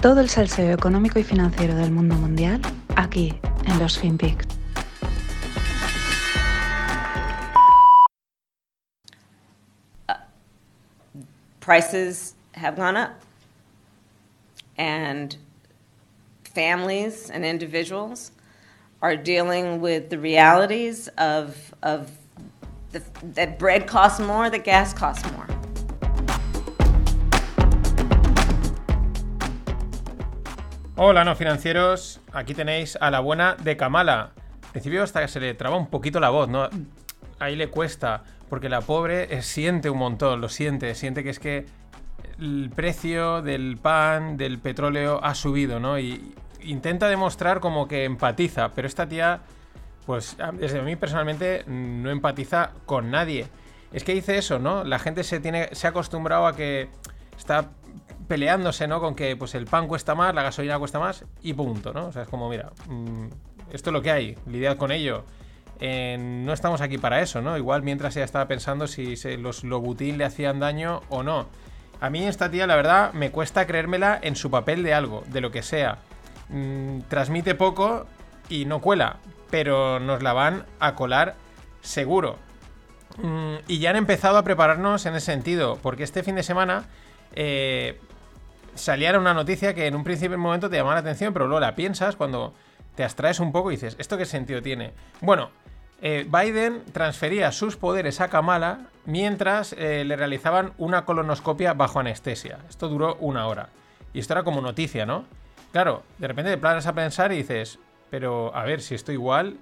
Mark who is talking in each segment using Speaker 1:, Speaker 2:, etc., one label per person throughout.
Speaker 1: Todo el salseo económico y financiero del mundo mundial aquí en los FinPix.
Speaker 2: Uh, prices have gone up. And families and individuals are dealing with the realities of, of the, that bread costs more, that gas costs more.
Speaker 3: Hola, no financieros. Aquí tenéis a la buena de Kamala. Al principio hasta que se le traba un poquito la voz, ¿no? Ahí le cuesta, porque la pobre eh, siente un montón, lo siente, siente que es que el precio del pan, del petróleo ha subido, ¿no? Y intenta demostrar como que empatiza, pero esta tía, pues desde mí personalmente no empatiza con nadie. Es que dice eso, ¿no? La gente se tiene se ha acostumbrado a que está peleándose, ¿no? Con que pues el pan cuesta más, la gasolina cuesta más y punto, ¿no? O sea, es como, mira, mm, esto es lo que hay, lidiad con ello. no estamos aquí para eso, ¿no? Igual mientras ella estaba pensando si los lobutín le hacían daño o no. A mí esta tía, la verdad, me cuesta creérmela en su papel de algo, de lo que sea. Mm, transmite poco y no cuela, pero nos la van a colar seguro. Mm, y ya han empezado a prepararnos en ese sentido, porque este fin de semana eh, salía una noticia que en un principio en momento te llama la atención, pero luego la piensas cuando te abstraes un poco y dices, ¿esto qué sentido tiene? Bueno, eh, Biden transfería sus poderes a Kamala mientras eh, le realizaban una colonoscopia bajo anestesia. Esto duró una hora. Y esto era como noticia, ¿no? Claro, de repente te planas a pensar y dices, pero a ver, si esto igual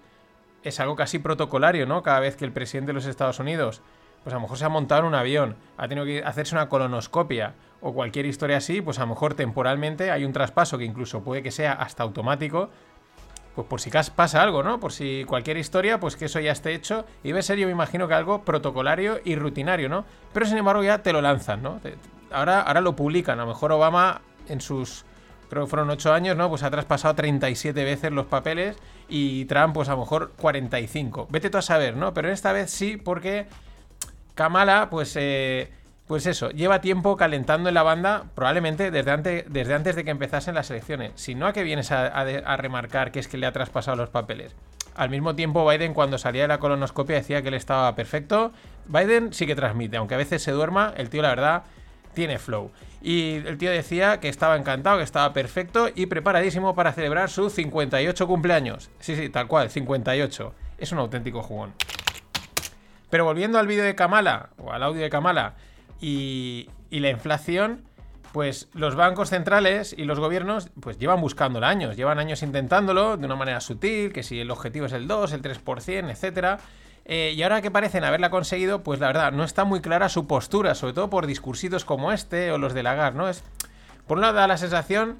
Speaker 3: es algo casi protocolario, ¿no? Cada vez que el presidente de los Estados Unidos, pues a lo mejor se ha montado en un avión, ha tenido que hacerse una colonoscopia o cualquier historia así, pues a lo mejor temporalmente hay un traspaso que incluso puede que sea hasta automático, pues por si pasa algo, ¿no? Por si cualquier historia, pues que eso ya esté hecho. Y debe ser, yo me imagino que algo protocolario y rutinario, ¿no? Pero sin embargo ya te lo lanzan, ¿no? Ahora, ahora lo publican. A lo mejor Obama en sus, creo que fueron 8 años, ¿no? Pues ha traspasado 37 veces los papeles y Trump, pues a lo mejor 45. Vete tú a saber, ¿no? Pero esta vez sí, porque Kamala, pues... Eh, pues eso, lleva tiempo calentando en la banda, probablemente desde antes, desde antes de que empezasen las elecciones. Si no, ¿a qué vienes a, remarcar que es que le ha traspasado los papeles? Al mismo tiempo, Biden, cuando salía de la colonoscopia, decía que él estaba perfecto. Biden sí que transmite, aunque a veces se duerma, el tío, la verdad, tiene flow. Y el tío decía que estaba encantado, que estaba perfecto y preparadísimo para celebrar su 58 cumpleaños. Sí, sí, tal cual, 58. Es un auténtico jugón. Pero volviendo al vídeo de Kamala, o al audio de Kamala, y, la inflación, pues los bancos centrales y los gobiernos pues llevan buscándolo años, llevan años intentándolo de una manera sutil, que si el objetivo es el 2, el 3%, etcétera. Eh, y ahora que parecen haberla conseguido, pues la verdad, no está muy clara su postura, sobre todo por discursitos como este o los de Lagarde, ¿no? Es, por un lado da la sensación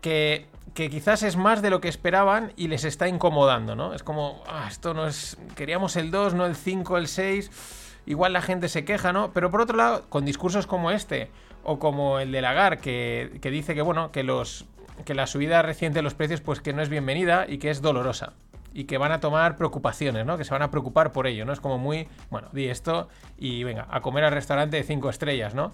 Speaker 3: que, que, quizás es más de lo que esperaban y les está incomodando, ¿no? Es como, ah, esto no es, queríamos el 2, no el 5, el 6 igual la gente se queja, ¿no? Pero por otro lado, con discursos como este, o como el de Lagar, que, que dice que, bueno, que los que la subida reciente de los precios, pues que no es bienvenida y que es dolorosa. Y que van a tomar preocupaciones, ¿no? Que se van a preocupar por ello, ¿no? Es como muy, bueno, di esto y venga, a comer al restaurante de cinco estrellas, ¿no?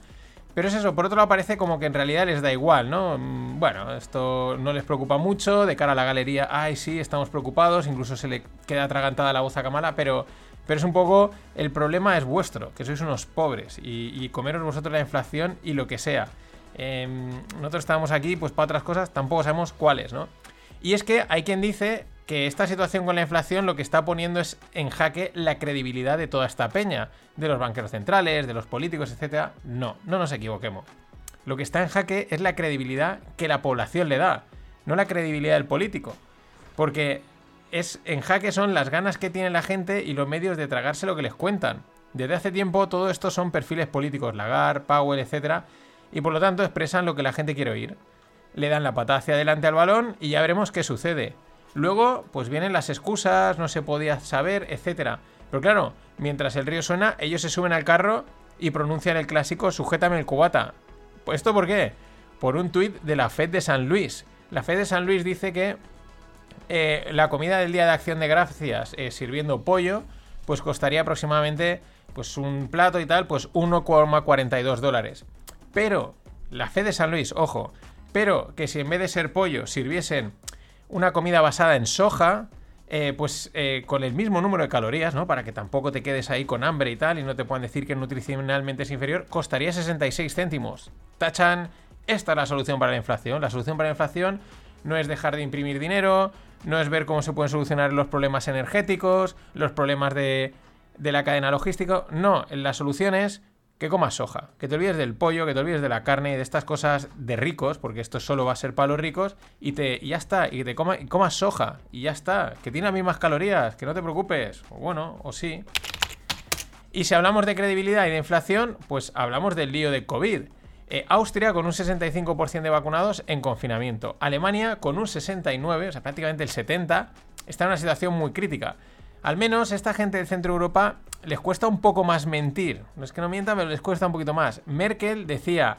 Speaker 3: Pero es eso, por otro lado parece como que en realidad les da igual, ¿no? Mm, bueno, esto no les preocupa mucho, de cara a la galería, ay sí, estamos preocupados, incluso se le queda atragantada la voz a Kamala, pero pero es un poco, el problema es vuestro, que sois unos pobres y, comeros vosotros la inflación y lo que sea. Em, nosotros estamos aquí pues para otras cosas, tampoco sabemos cuáles, ¿no? Y es que hay quien dice que esta situación con la inflación lo que está poniendo es en jaque la credibilidad de toda esta peña, de los banqueros centrales, de los políticos, etc. No, no nos equivoquemos. Lo que está en jaque es la credibilidad que la población le da, no la credibilidad del político. Porque es en jaque son las ganas que tiene la gente y los medios de tragarse lo que les cuentan. Desde hace tiempo todo esto son perfiles políticos, Lagar, Powell, etc. Y por lo tanto expresan lo que la gente quiere oír. Le dan la patada hacia adelante al balón y ya veremos qué sucede. Luego, pues vienen las excusas, no se podía saber, etc. Pero claro, mientras el río suena, ellos se suben al carro y pronuncian el clásico sujétame el cubata. ¿Pues esto por qué? Por un tuit de la Fed de San Luis. La Fed de San Luis dice que eh, la comida del Día de Acción de Gracias eh, sirviendo pollo, pues costaría aproximadamente, pues un plato y tal, pues 1,42 dólares. Pero la fe de San Luis, ojo, pero que si en vez de ser pollo sirviesen una comida basada en soja, eh, pues con el mismo número de calorías, ¿no? Para que tampoco te quedes ahí con hambre y tal y no te puedan decir que nutricionalmente es inferior, costaría 66 céntimos. Tachan, esta es la solución para la inflación. La solución para la inflación no es dejar de imprimir dinero, no es ver cómo se pueden solucionar los problemas energéticos, los problemas de, de la cadena logística. No, la solución es que comas soja, que te olvides del pollo, que te olvides de la carne y de estas cosas de ricos, porque esto solo va a ser para los ricos, y te ya está, y te comas soja, y ya está, que tiene las mismas calorías, que no te preocupes, o bueno, o sí. Y si hablamos de credibilidad y de inflación, pues hablamos del lío de COVID. Eh, Austria con un 65% de vacunados en confinamiento. Alemania con un 69%, o sea, prácticamente el 70%, está en una situación muy crítica. Al menos esta gente de Centro Europa les cuesta un poco más mentir. No es que no mientan, pero les cuesta un poquito más. Merkel decía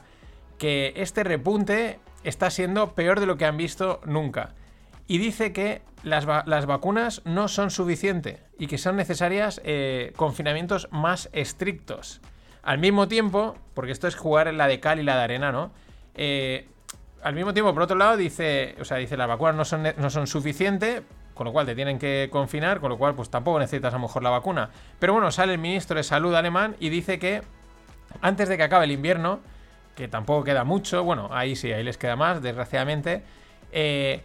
Speaker 3: que este repunte está siendo peor de lo que han visto nunca. Y dice que las, vacunas no son suficientes y que son necesarias eh, confinamientos más estrictos. Al mismo tiempo, porque esto es jugar en la de cal y la de arena, ¿no? Eh, al mismo tiempo, por otro lado, dice, o sea, dice las vacunas no son, no son suficientes, con lo cual te tienen que confinar, con lo cual pues tampoco necesitas a lo mejor la vacuna. Pero bueno, sale el ministro de Salud alemán y dice que antes de que acabe el invierno, que tampoco queda mucho, bueno, ahí sí, ahí les queda más, desgraciadamente, eh,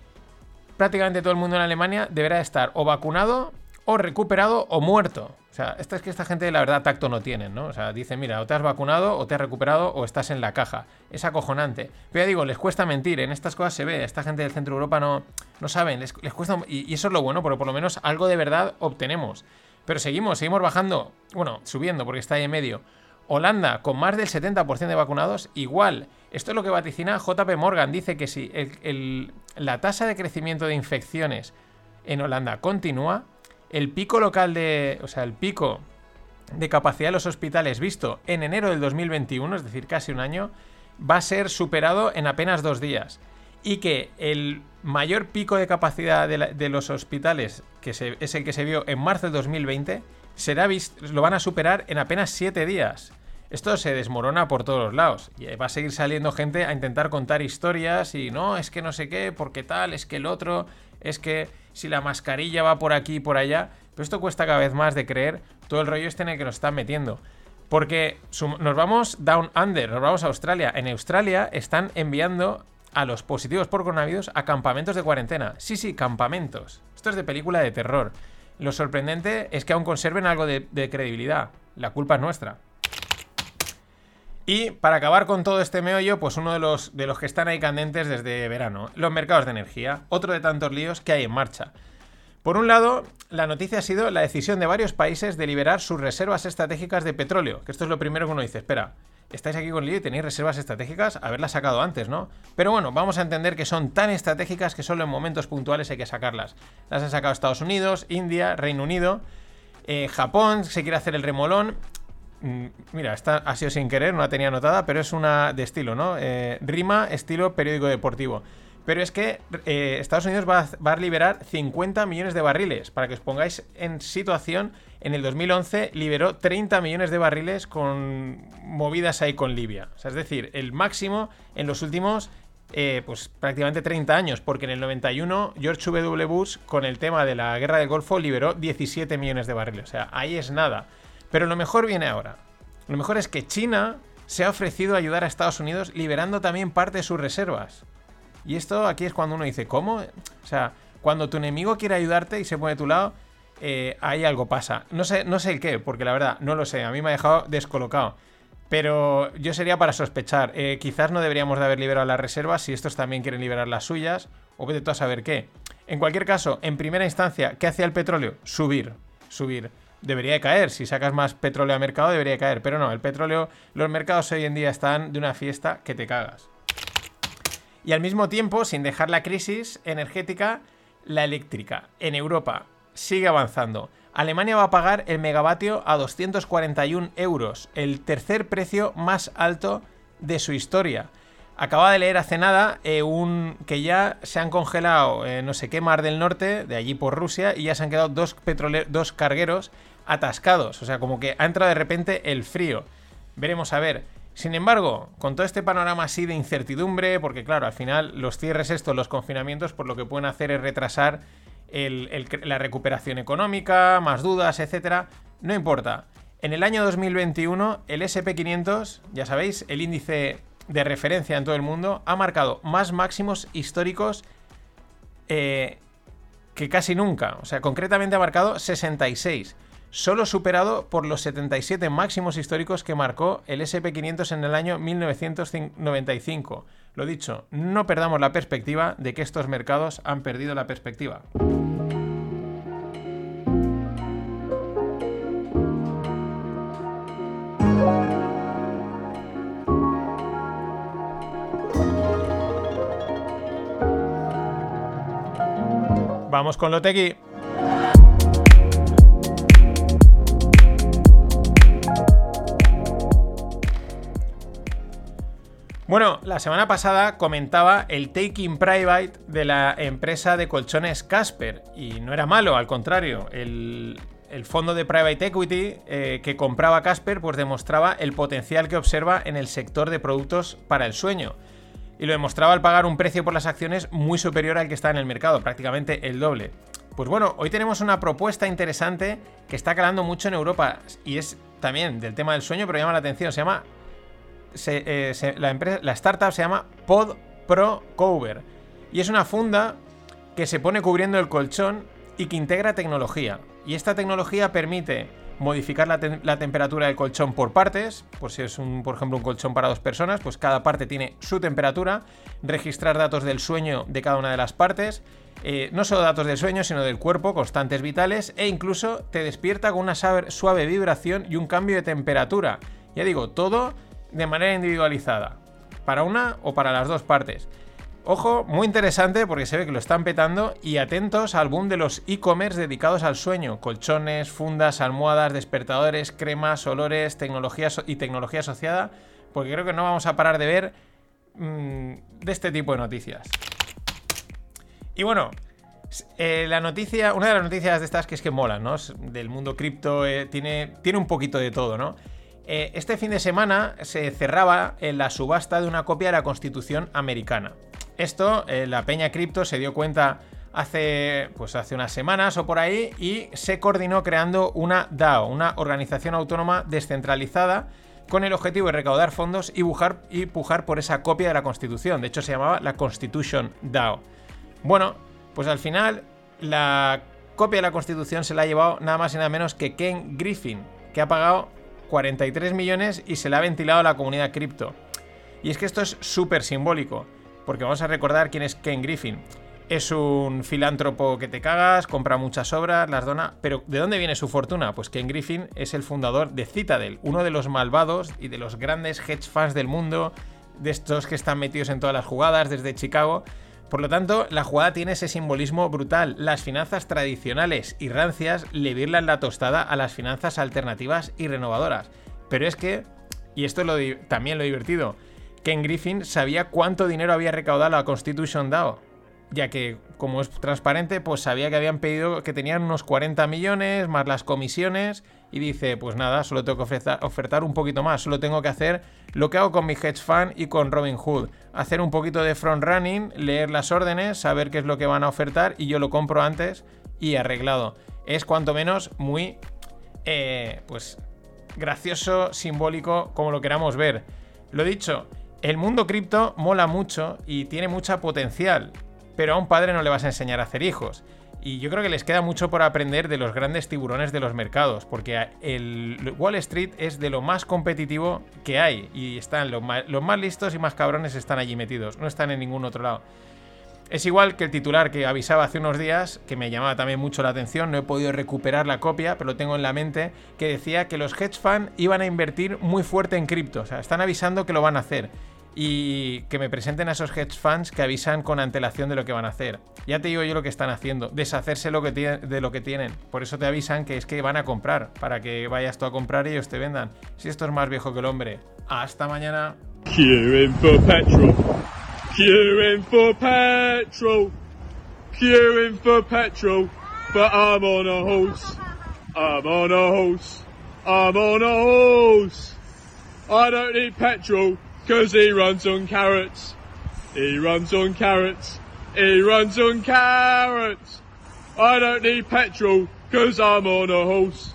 Speaker 3: prácticamente todo el mundo en Alemania deberá estar o vacunado, o recuperado, o muerto. O sea, esta es que esta gente, la verdad, tacto no tienen, ¿no? O sea, dicen, mira, o te has vacunado, o te has recuperado, o estás en la caja. Es acojonante. Pero ya digo, les cuesta mentir, en estas cosas se ve. Esta gente del centro de Europa no, no saben, les, cuesta. Y, eso es lo bueno, porque por lo menos algo de verdad obtenemos. Pero seguimos, seguimos bajando, bueno, subiendo, porque está ahí en medio. Holanda, con más del 70% de vacunados, igual. Esto es lo que vaticina JP Morgan. Dice que si la tasa de crecimiento de infecciones en Holanda continúa, el pico local de. O sea, el pico de capacidad de los hospitales visto en enero del 2021, es decir, casi un año, va a ser superado en apenas dos días. Y que el mayor pico de capacidad de, los hospitales, que es el que se vio en marzo del 2020, será lo van a superar en apenas siete días. Esto se desmorona por todos los lados. Y va a seguir saliendo gente a intentar contar historias y no, es que no sé qué, porque tal, es que el otro, es que si la mascarilla va por aquí y por allá. Pero esto cuesta cada vez más de creer todo el rollo este en el que nos están metiendo. Porque nos vamos down under, nos vamos a Australia. En Australia están enviando a los positivos por coronavirus a campamentos de cuarentena. Sí, sí, campamentos. Esto es de película de terror. Lo sorprendente es que aún conserven algo de, de credibilidad. La culpa es nuestra. Y para acabar con todo este meollo, pues uno de los, de los que están ahí candentes desde verano, los mercados de energía, otro de tantos líos que hay en marcha. Por un lado, la noticia ha sido la decisión de varios países de liberar sus reservas estratégicas de petróleo, que esto es lo primero que uno dice, espera, estáis aquí con lío y tenéis reservas estratégicas, haberlas sacado antes, ¿no? Pero bueno, vamos a entender que son tan estratégicas que solo en momentos puntuales hay que sacarlas. Las han sacado Estados Unidos, India, Reino Unido, eh, Japón se quiere hacer el remolón mira, esta ha sido sin querer, no la tenía anotada, pero es una de estilo, ¿no? Eh, rima, estilo periódico deportivo. Pero es que eh, Estados Unidos va a, liberar 50 millones de barriles. Para que os pongáis en situación, en el 2011 liberó 30 millones de barriles con movidas ahí con Libia. O sea, es decir, el máximo en los últimos, eh, pues prácticamente 30 años. Porque en el 91 George W. Bush, con el tema de la guerra del Golfo, liberó 17 millones de barriles. O sea, ahí es nada. Pero lo mejor viene ahora. Lo mejor es que China se ha ofrecido a ayudar a Estados Unidos liberando también parte de sus reservas. Y esto aquí es cuando uno dice, ¿cómo? O sea, cuando tu enemigo quiere ayudarte y se pone a tu lado, eh, ahí algo pasa. No sé, no sé el qué, porque la verdad, no lo sé. A mí me ha dejado descolocado. Pero yo sería para sospechar. Eh, quizás no deberíamos de haber liberado las reservas si estos también quieren liberar las suyas. O vete tú a saber qué. En cualquier caso, en primera instancia, ¿qué hacía el petróleo? Subir. Subir debería de caer. Si sacas más petróleo al mercado, debería de caer. Pero no, el petróleo, los mercados hoy en día están de una fiesta que te cagas. Y al mismo tiempo, sin dejar la crisis energética, la eléctrica en Europa sigue avanzando. Alemania va a pagar el megavatio a 241 euros, el tercer precio más alto de su historia. Acaba de leer hace nada eh, un, que ya se han congelado eh, no sé qué mar del norte, de allí por Rusia, y ya se han quedado dos, dos cargueros atascados. O sea, como que ha entrado de repente el frío. Veremos a ver. Sin embargo, con todo este panorama así de incertidumbre, porque claro, al final los cierres estos, los confinamientos, por lo que pueden hacer es retrasar la recuperación económica, más dudas, etcétera, no importa. En el año 2021, el SP500, ya sabéis, el índice de referencia en todo el mundo, ha marcado más máximos históricos eh, que casi nunca. O sea, concretamente ha marcado 66 solo superado por los 77 máximos históricos que marcó el SP500 en el año 1995. Lo dicho, no perdamos la perspectiva de que estos mercados han perdido la perspectiva. Vamos con lo Bueno, la semana pasada comentaba el taking private de la empresa de colchones Casper y no era malo, al contrario, el, fondo de private equity eh, que compraba Casper pues demostraba el potencial que observa en el sector de productos para el sueño y lo demostraba al pagar un precio por las acciones muy superior al que está en el mercado, prácticamente el doble. Pues bueno, hoy tenemos una propuesta interesante que está calando mucho en Europa y es también del tema del sueño, pero llama la atención, se llama eh, la, startup se llama Pod Pro Cover y es una funda que se pone cubriendo el colchón y que integra tecnología. Y esta tecnología permite modificar la, temperatura del colchón por partes, por si es un, por ejemplo un colchón para dos personas, pues cada parte tiene su temperatura, registrar datos del sueño de cada una de las partes, eh, no solo datos del sueño, sino del cuerpo, constantes vitales, e incluso te despierta con una suave vibración y un cambio de temperatura. Ya digo, todo de manera individualizada, para una o para las dos partes. Ojo, muy interesante porque se ve que lo están petando y atentos al boom de los e-commerce dedicados al sueño, colchones, fundas, almohadas, despertadores, cremas, olores, tecnología y tecnología asociada, porque creo que no vamos a parar de ver mm, de este tipo de noticias. Y bueno, eh, la noticia, una de las noticias de estas que es que mola, ¿no? Del mundo cripto, eh, tiene, tiene un poquito de todo, ¿no? Eh, este fin de semana se cerraba en la subasta de una copia de la Constitución americana. Esto, eh, la Peña Cripto se dio cuenta hace, pues hace unas semanas o por ahí y se coordinó creando una DAO, una organización autónoma descentralizada con el objetivo de recaudar fondos y, y pujar por esa copia de la Constitución. De hecho, se llamaba la Constitution DAO. Bueno, pues al final la copia de la Constitución se la ha llevado nada más y nada menos que Ken Griffin, que ha pagado 43 millones y se le ha ventilado a la comunidad cripto. Y es que esto es súper simbólico, porque vamos a recordar quién es Ken Griffin. Es un filántropo que te cagas, compra muchas obras, las dona. Pero ¿de dónde viene su fortuna? Pues Ken Griffin es el fundador de Citadel, uno de los malvados y de los grandes hedge funds del mundo, de estos que están metidos en todas las jugadas desde Chicago. Por lo tanto, la jugada tiene ese simbolismo brutal. Las finanzas tradicionales y rancias le virlan la tostada a las finanzas alternativas y renovadoras. Pero es que, y esto es también lo divertido, Ken Griffin sabía cuánto dinero había recaudado la Constitution DAO. Ya que, como es transparente, pues sabía que habían pedido que tenían unos 40 millones, más las comisiones, y dice, pues nada, solo tengo que ofertar, un poquito más, solo tengo que hacer lo que hago con mi hedge fund y con Robinhood, hacer un poquito de front running, leer las órdenes, saber qué es lo que van a ofertar y yo lo compro antes y arreglado. Es cuanto menos muy, eh, pues, gracioso, simbólico, como lo queramos ver. Lo dicho, el mundo cripto mola mucho y tiene mucha potencial, pero a un padre no le vas a enseñar a hacer hijos. Y yo creo que les queda mucho por aprender de los grandes tiburones de los mercados, porque el Wall Street es de lo más competitivo que hay y están los más, listos y más cabrones están allí metidos, no están en ningún otro lado. Es igual que el titular que avisaba hace unos días, que me llamaba también mucho la atención, no he podido recuperar la copia, pero lo tengo en la mente, que decía que los hedge funds iban a invertir muy fuerte en cripto, o sea, están avisando que lo van a hacer y que me presenten a esos hedge funds que avisan con antelación de lo que van a hacer. Ya te digo yo lo que están haciendo, deshacerse lo que de lo que tienen. Por eso te avisan que es que van a comprar, para que vayas tú a comprar y ellos te vendan. Si esto es más viejo que el hombre. Hasta mañana. Queuing for petrol. Queuing for petrol. Queuing for petrol. But I'm on a horse. I'm on a horse. I'm on a horse.
Speaker 4: I don't need petrol, cause he runs on carrots. He runs on carrots. He runs on carrots. I don't need petrol, cause I'm on a horse.